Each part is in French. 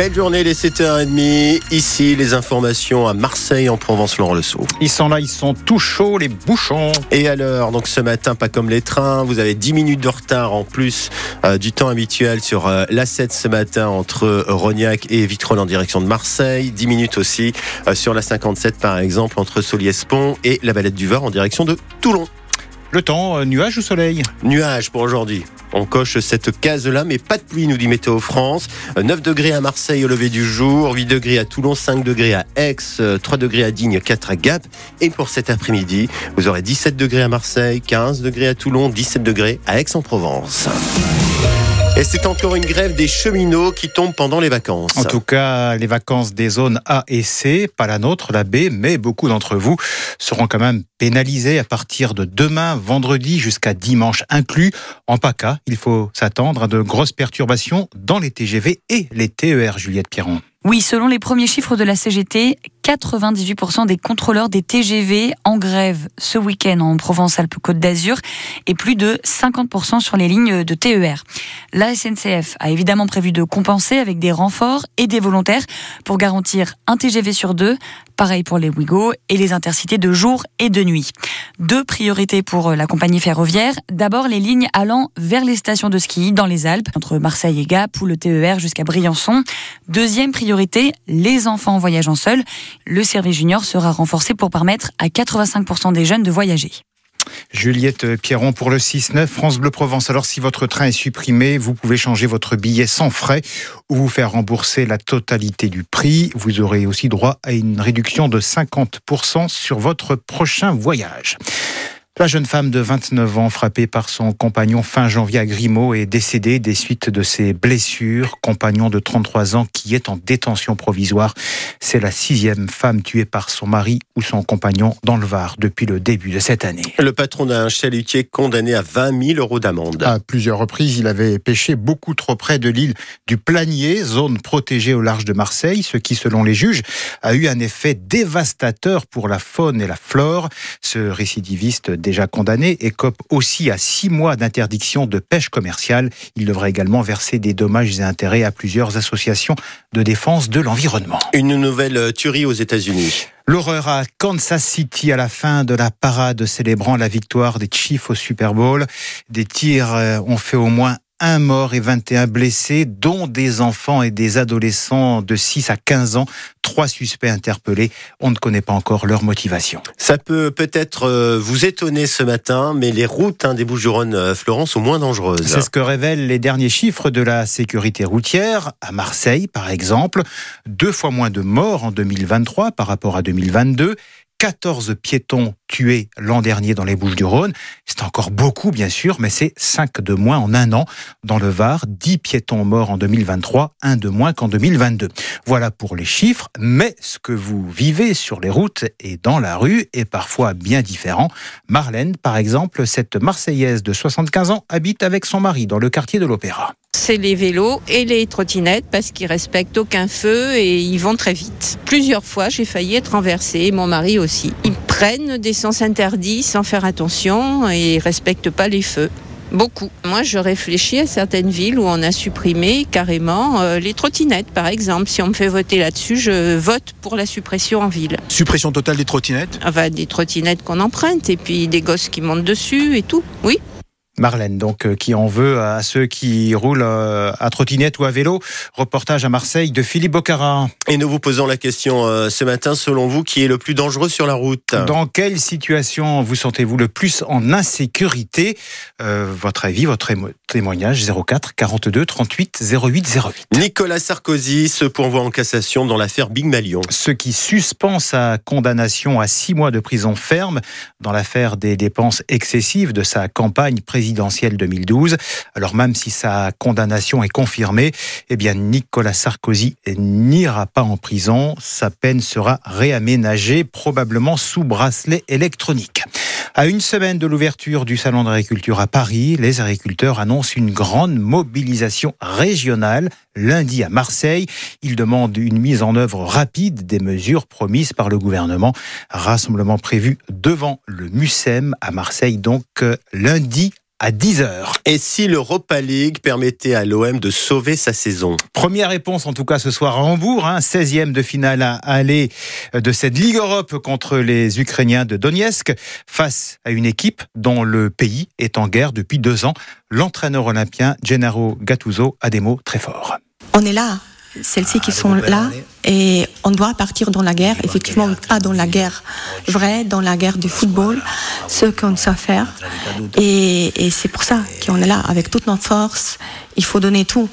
Belle journée, les 7h30. Ici, les informations à Marseille, en Provence-Lens-le-Sault. Ils sont là, ils sont tout chauds, les bouchons. Et alors, donc ce matin, pas comme les trains, vous avez 10 minutes de retard en plus euh, du temps habituel sur euh, l'A7 ce matin entre Rognac et Vitrolles en direction de Marseille. 10 minutes aussi euh, sur la 57 par exemple entre Soliespont et la Valette du Var en direction de Toulon. Le temps, euh, nuage ou soleil Nuage pour aujourd'hui. On coche cette case-là, mais pas de pluie, nous dit Météo France. 9 euh, degrés à Marseille au lever du jour, 8 degrés à Toulon, 5 degrés à Aix, 3 euh, degrés à Digne, 4 à Gap. Et pour cet après-midi, vous aurez 17 degrés à Marseille, 15 degrés à Toulon, 17 degrés à Aix-en-Provence. Et c'est encore une grève des cheminots qui tombe pendant les vacances. En tout cas, les vacances des zones A et C, pas la nôtre, la B, mais beaucoup d'entre vous seront quand même pénalisés à partir de demain, vendredi jusqu'à dimanche inclus. En PACA, il faut s'attendre à de grosses perturbations dans les TGV et les TER, Juliette Pierron. Oui, selon les premiers chiffres de la CGT, 98% des contrôleurs des TGV en grève ce week-end en Provence-Alpes-Côte d'Azur et plus de 50% sur les lignes de TER. La SNCF a évidemment prévu de compenser avec des renforts et des volontaires pour garantir un TGV sur deux, pareil pour les Ouigo et les intercités de jour et de nuit. Deux priorités pour la compagnie ferroviaire. D'abord les lignes allant vers les stations de ski dans les Alpes, entre Marseille et Gap ou le TER jusqu'à Briançon. Deuxième priorité les enfants voyageant seuls. Le service junior sera renforcé pour permettre à 85% des jeunes de voyager. Juliette Pierron pour le 6-9 France Bleu Provence. Alors si votre train est supprimé, vous pouvez changer votre billet sans frais ou vous faire rembourser la totalité du prix. Vous aurez aussi droit à une réduction de 50% sur votre prochain voyage. La jeune femme de 29 ans, frappée par son compagnon fin janvier à Grimaud, est décédée des suites de ses blessures. Compagnon de 33 ans qui est en détention provisoire. C'est la sixième femme tuée par son mari ou son compagnon dans le Var depuis le début de cette année. Le patron d'un chalutier condamné à 20 000 euros d'amende. À plusieurs reprises, il avait pêché beaucoup trop près de l'île du Planier, zone protégée au large de Marseille, ce qui, selon les juges, a eu un effet dévastateur pour la faune et la flore. Ce récidiviste déjà condamné et cope aussi à six mois d'interdiction de pêche commerciale. Il devrait également verser des dommages et intérêts à plusieurs associations de défense de l'environnement. Une nouvelle tuerie aux États-Unis. L'horreur à Kansas City à la fin de la parade célébrant la victoire des Chiefs au Super Bowl. Des tirs euh, ont fait au moins un mort et 21 blessés, dont des enfants et des adolescents de 6 à 15 ans. Trois suspects interpellés. On ne connaît pas encore leur motivation. Ça peut peut-être euh, vous étonner ce matin, mais les routes hein, des Bouches-du-Rhône, euh, Florence, sont moins dangereuses. C'est ce que révèlent les derniers chiffres de la sécurité routière. À Marseille, par exemple, deux fois moins de morts en 2023 par rapport à 2022 14 piétons tués l'an dernier dans les Bouches-du-Rhône. C'est encore beaucoup, bien sûr, mais c'est 5 de moins en un an. Dans le Var, 10 piétons morts en 2023, un de moins qu'en 2022. Voilà pour les chiffres, mais ce que vous vivez sur les routes et dans la rue est parfois bien différent. Marlène, par exemple, cette Marseillaise de 75 ans, habite avec son mari dans le quartier de l'Opéra c'est les vélos et les trottinettes parce qu'ils respectent aucun feu et ils vont très vite. Plusieurs fois, j'ai failli être renversée, mon mari aussi. Ils prennent des sens interdits sans faire attention et respectent pas les feux. Beaucoup. Moi, je réfléchis à certaines villes où on a supprimé carrément euh, les trottinettes, par exemple. Si on me fait voter là-dessus, je vote pour la suppression en ville. Suppression totale des trottinettes? Enfin, des trottinettes qu'on emprunte et puis des gosses qui montent dessus et tout. Oui. Marlène, donc, euh, qui en veut à ceux qui roulent euh, à trottinette ou à vélo. Reportage à Marseille de Philippe Bocara. Et nous vous posons la question euh, ce matin, selon vous, qui est le plus dangereux sur la route? Dans quelle situation vous sentez-vous le plus en insécurité? Votre avis, votre témoignage 04 42 38 08 08. Nicolas Sarkozy se pourvoit en cassation dans l'affaire Big Malion. Ce qui suspend sa condamnation à six mois de prison ferme dans l'affaire des dépenses excessives de sa campagne présidentielle présidentielle 2012. Alors même si sa condamnation est confirmée, eh bien Nicolas Sarkozy n'ira pas en prison. Sa peine sera réaménagée, probablement sous bracelet électronique. À une semaine de l'ouverture du Salon d'agriculture à Paris, les agriculteurs annoncent une grande mobilisation régionale lundi à Marseille. Ils demandent une mise en œuvre rapide des mesures promises par le gouvernement. Rassemblement prévu devant le MUSEM à Marseille, donc euh, lundi à 10h. Et si l'Europa League permettait à l'OM de sauver sa saison? Première réponse en tout cas ce soir à Hambourg, hein, 16e de finale à aller de cette Ligue Europe contre les Ukrainiens de Donetsk face à une équipe dont le pays est en guerre depuis deux ans. L'entraîneur olympien Gennaro Gattuso a des mots très forts. On est là, celles-ci qui sont là, et on doit partir dans la guerre, effectivement, pas dans la guerre vraie, dans la guerre du football, ce qu'on sait faire. Et, et c'est pour ça qu'on est là, avec toute notre force. Il faut donner tout.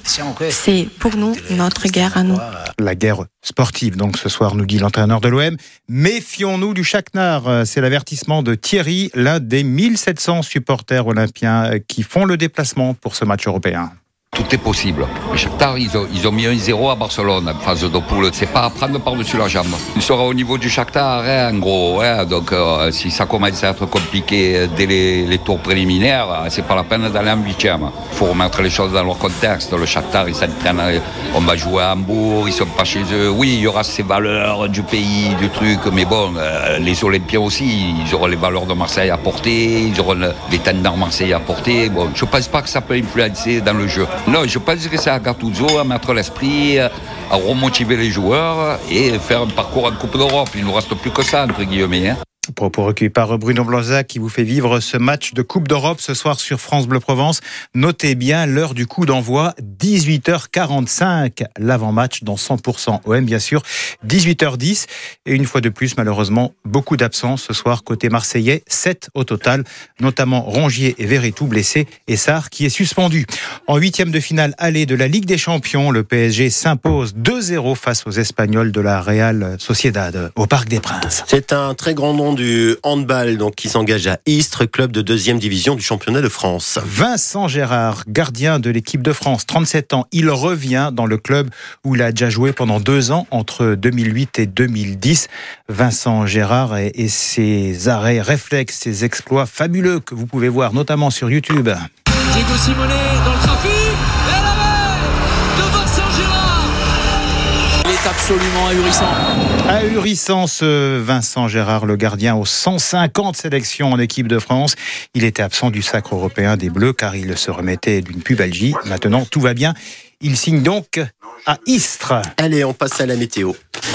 C'est pour nous notre guerre à nous. La guerre sportive, donc ce soir, nous dit l'entraîneur de l'OM. Méfions-nous du Chacnar. C'est l'avertissement de Thierry, l'un des 1700 supporters olympiens qui font le déplacement pour ce match européen. Tout est possible. Le Shakhtar, ils ont, mis un 0 à Barcelone en phase de poule. C'est pas à prendre par-dessus la jambe. Il sera au niveau du Shakhtar, hein, en gros. Hein. Donc, euh, si ça commence à être compliqué dès les, tours préliminaires, c'est pas la peine d'aller en huitième. Il faut remettre les choses dans leur contexte. Le Shakhtar, ils s'entraînent. On va jouer à Hambourg, ils sont pas chez eux. Oui, il y aura ces valeurs du pays, du truc. Mais bon, euh, les Olympiens aussi, ils auront les valeurs de Marseille à porter. Ils auront les tendances Marseille à porter. Bon, je pense pas que ça peut influencer dans le jeu. Non, je pense que c'est à Gattuso à mettre l'esprit, à remotiver les joueurs et faire un parcours en Coupe d'Europe. Il ne nous reste plus que ça, entre guillemets. Hein. Propos recueillis par Bruno Blanzac qui vous fait vivre ce match de Coupe d'Europe ce soir sur France Bleu Provence. Notez bien l'heure du coup d'envoi, 18h45, l'avant-match dans 100% OM bien sûr, 18h10. Et une fois de plus, malheureusement, beaucoup d'absents ce soir côté marseillais, 7 au total, notamment Rongier et Verretou blessés et Sarr qui est suspendu. En huitième de finale aller de la Ligue des Champions, le PSG s'impose 2-0 face aux Espagnols de la Real Sociedad au Parc des Princes. C'est un très grand nom du handball donc, qui s'engage à Istres, club de deuxième division du championnat de France. Vincent Gérard, gardien de l'équipe de France, 37 ans, il revient dans le club où il a déjà joué pendant deux ans, entre 2008 et 2010. Vincent Gérard et, et ses arrêts réflexes, ses exploits fabuleux que vous pouvez voir notamment sur YouTube. Diego Simonet dans le trafic et la main absolument ahurissant. Ahurissant ce Vincent Gérard, le gardien aux 150 sélections en équipe de France. Il était absent du sacre européen des Bleus car il se remettait d'une pubalgie. Maintenant, tout va bien. Il signe donc à Istres. Allez, on passe à la météo.